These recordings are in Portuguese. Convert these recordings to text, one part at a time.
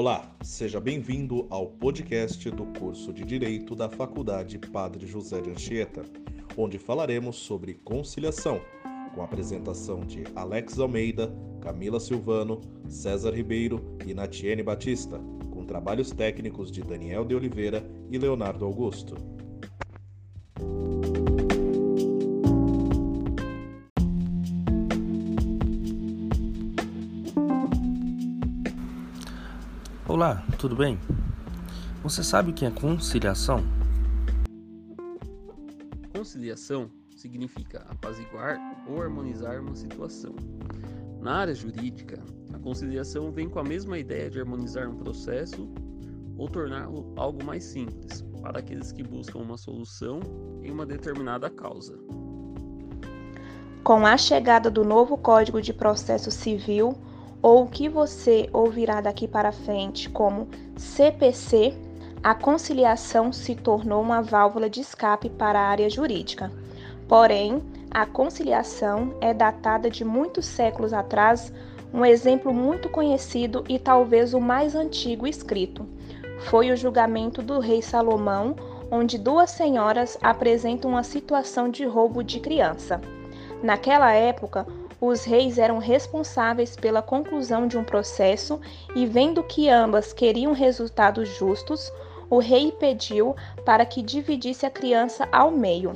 Olá, seja bem-vindo ao podcast do curso de Direito da Faculdade Padre José de Anchieta, onde falaremos sobre conciliação, com a apresentação de Alex Almeida, Camila Silvano, César Ribeiro e Natiene Batista, com trabalhos técnicos de Daniel de Oliveira e Leonardo Augusto. Olá, tudo bem? Você sabe o que é conciliação? Conciliação significa apaziguar ou harmonizar uma situação. Na área jurídica, a conciliação vem com a mesma ideia de harmonizar um processo ou torná-lo algo mais simples para aqueles que buscam uma solução em uma determinada causa. Com a chegada do novo Código de Processo Civil, ou o que você ouvirá daqui para frente como CPC, a conciliação se tornou uma válvula de escape para a área jurídica. Porém, a conciliação é datada de muitos séculos atrás. Um exemplo muito conhecido e talvez o mais antigo escrito foi o julgamento do rei Salomão, onde duas senhoras apresentam uma situação de roubo de criança. Naquela época, os reis eram responsáveis pela conclusão de um processo e, vendo que ambas queriam resultados justos, o rei pediu para que dividisse a criança ao meio.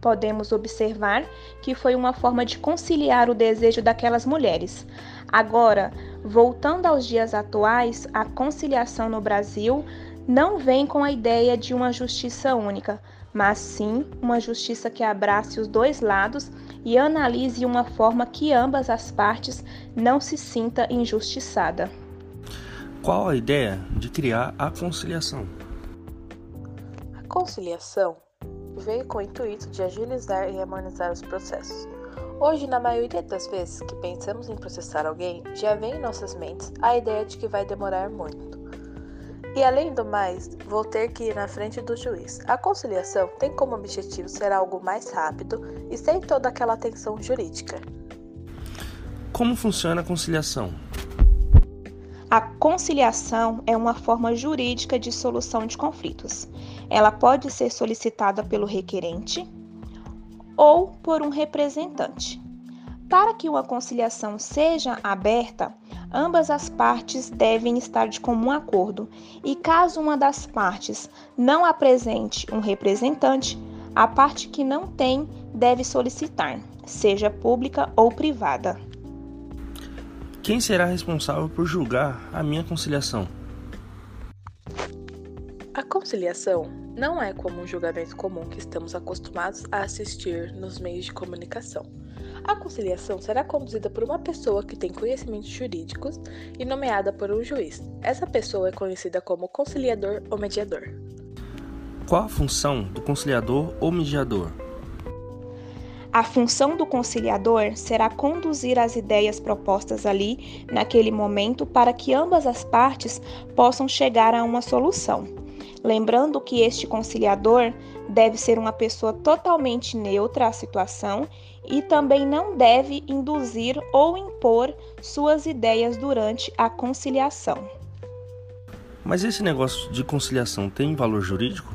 Podemos observar que foi uma forma de conciliar o desejo daquelas mulheres. Agora, voltando aos dias atuais, a conciliação no Brasil não vem com a ideia de uma justiça única, mas sim uma justiça que abrace os dois lados e analise uma forma que ambas as partes não se sinta injustiçada. Qual a ideia de criar a conciliação? A conciliação veio com o intuito de agilizar e harmonizar os processos. Hoje, na maioria das vezes que pensamos em processar alguém, já vem em nossas mentes a ideia de que vai demorar muito. E além do mais, vou ter que ir na frente do juiz. A conciliação tem como objetivo ser algo mais rápido e sem toda aquela tensão jurídica. Como funciona a conciliação? A conciliação é uma forma jurídica de solução de conflitos. Ela pode ser solicitada pelo requerente ou por um representante. Para que uma conciliação seja aberta, ambas as partes devem estar de comum acordo, e caso uma das partes não apresente um representante, a parte que não tem deve solicitar, seja pública ou privada. Quem será responsável por julgar a minha conciliação? A conciliação não é como um julgamento comum que estamos acostumados a assistir nos meios de comunicação. A conciliação será conduzida por uma pessoa que tem conhecimentos jurídicos e nomeada por um juiz. Essa pessoa é conhecida como conciliador ou mediador. Qual a função do conciliador ou mediador? A função do conciliador será conduzir as ideias propostas ali, naquele momento, para que ambas as partes possam chegar a uma solução. Lembrando que este conciliador deve ser uma pessoa totalmente neutra à situação e também não deve induzir ou impor suas ideias durante a conciliação. Mas esse negócio de conciliação tem valor jurídico?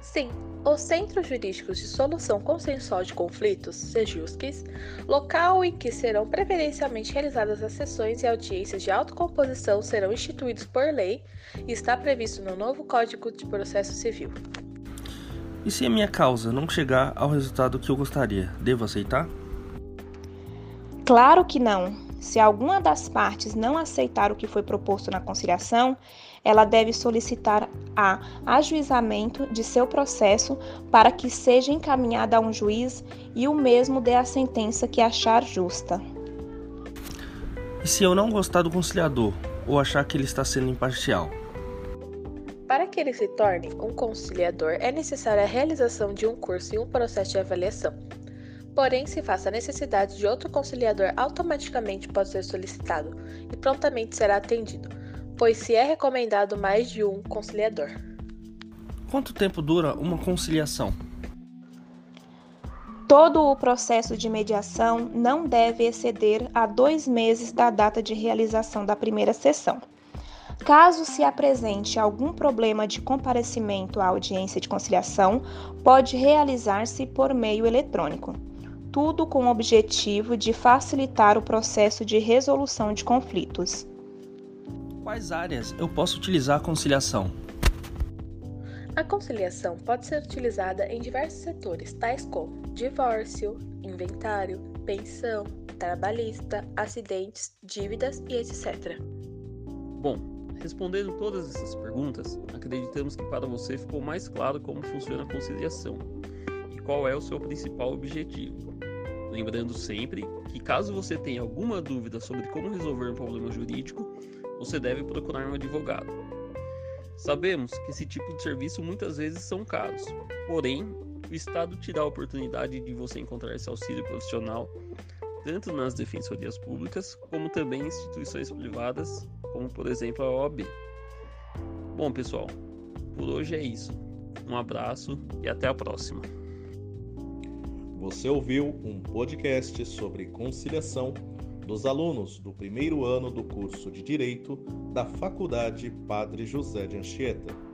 Sim, os Centros Jurídicos de Solução Consensual de Conflitos, SEJUSCs, local em que serão preferencialmente realizadas as sessões e audiências de autocomposição serão instituídos por lei e está previsto no novo Código de Processo Civil. E se a minha causa não chegar ao resultado que eu gostaria, devo aceitar? Claro que não. Se alguma das partes não aceitar o que foi proposto na conciliação, ela deve solicitar a ajuizamento de seu processo para que seja encaminhada a um juiz e o mesmo dê a sentença que achar justa. E se eu não gostar do conciliador ou achar que ele está sendo imparcial? Para que ele se torne um conciliador, é necessária a realização de um curso e um processo de avaliação. Porém, se faça a necessidade de outro conciliador, automaticamente pode ser solicitado e prontamente será atendido, pois se é recomendado mais de um conciliador. Quanto tempo dura uma conciliação? Todo o processo de mediação não deve exceder a dois meses da data de realização da primeira sessão. Caso se apresente algum problema de comparecimento à audiência de conciliação, pode realizar-se por meio eletrônico. Tudo com o objetivo de facilitar o processo de resolução de conflitos. Quais áreas eu posso utilizar a conciliação? A conciliação pode ser utilizada em diversos setores, tais como divórcio, inventário, pensão, trabalhista, acidentes, dívidas e etc. Bom, respondendo todas essas perguntas, acreditamos que para você ficou mais claro como funciona a conciliação e qual é o seu principal objetivo. Lembrando sempre que, caso você tenha alguma dúvida sobre como resolver um problema jurídico, você deve procurar um advogado. Sabemos que esse tipo de serviço muitas vezes são caros, porém, o Estado te dá a oportunidade de você encontrar esse auxílio profissional tanto nas defensorias públicas como também em instituições privadas, como por exemplo a OAB. Bom, pessoal, por hoje é isso. Um abraço e até a próxima. Você ouviu um podcast sobre conciliação dos alunos do primeiro ano do curso de Direito da Faculdade Padre José de Anchieta.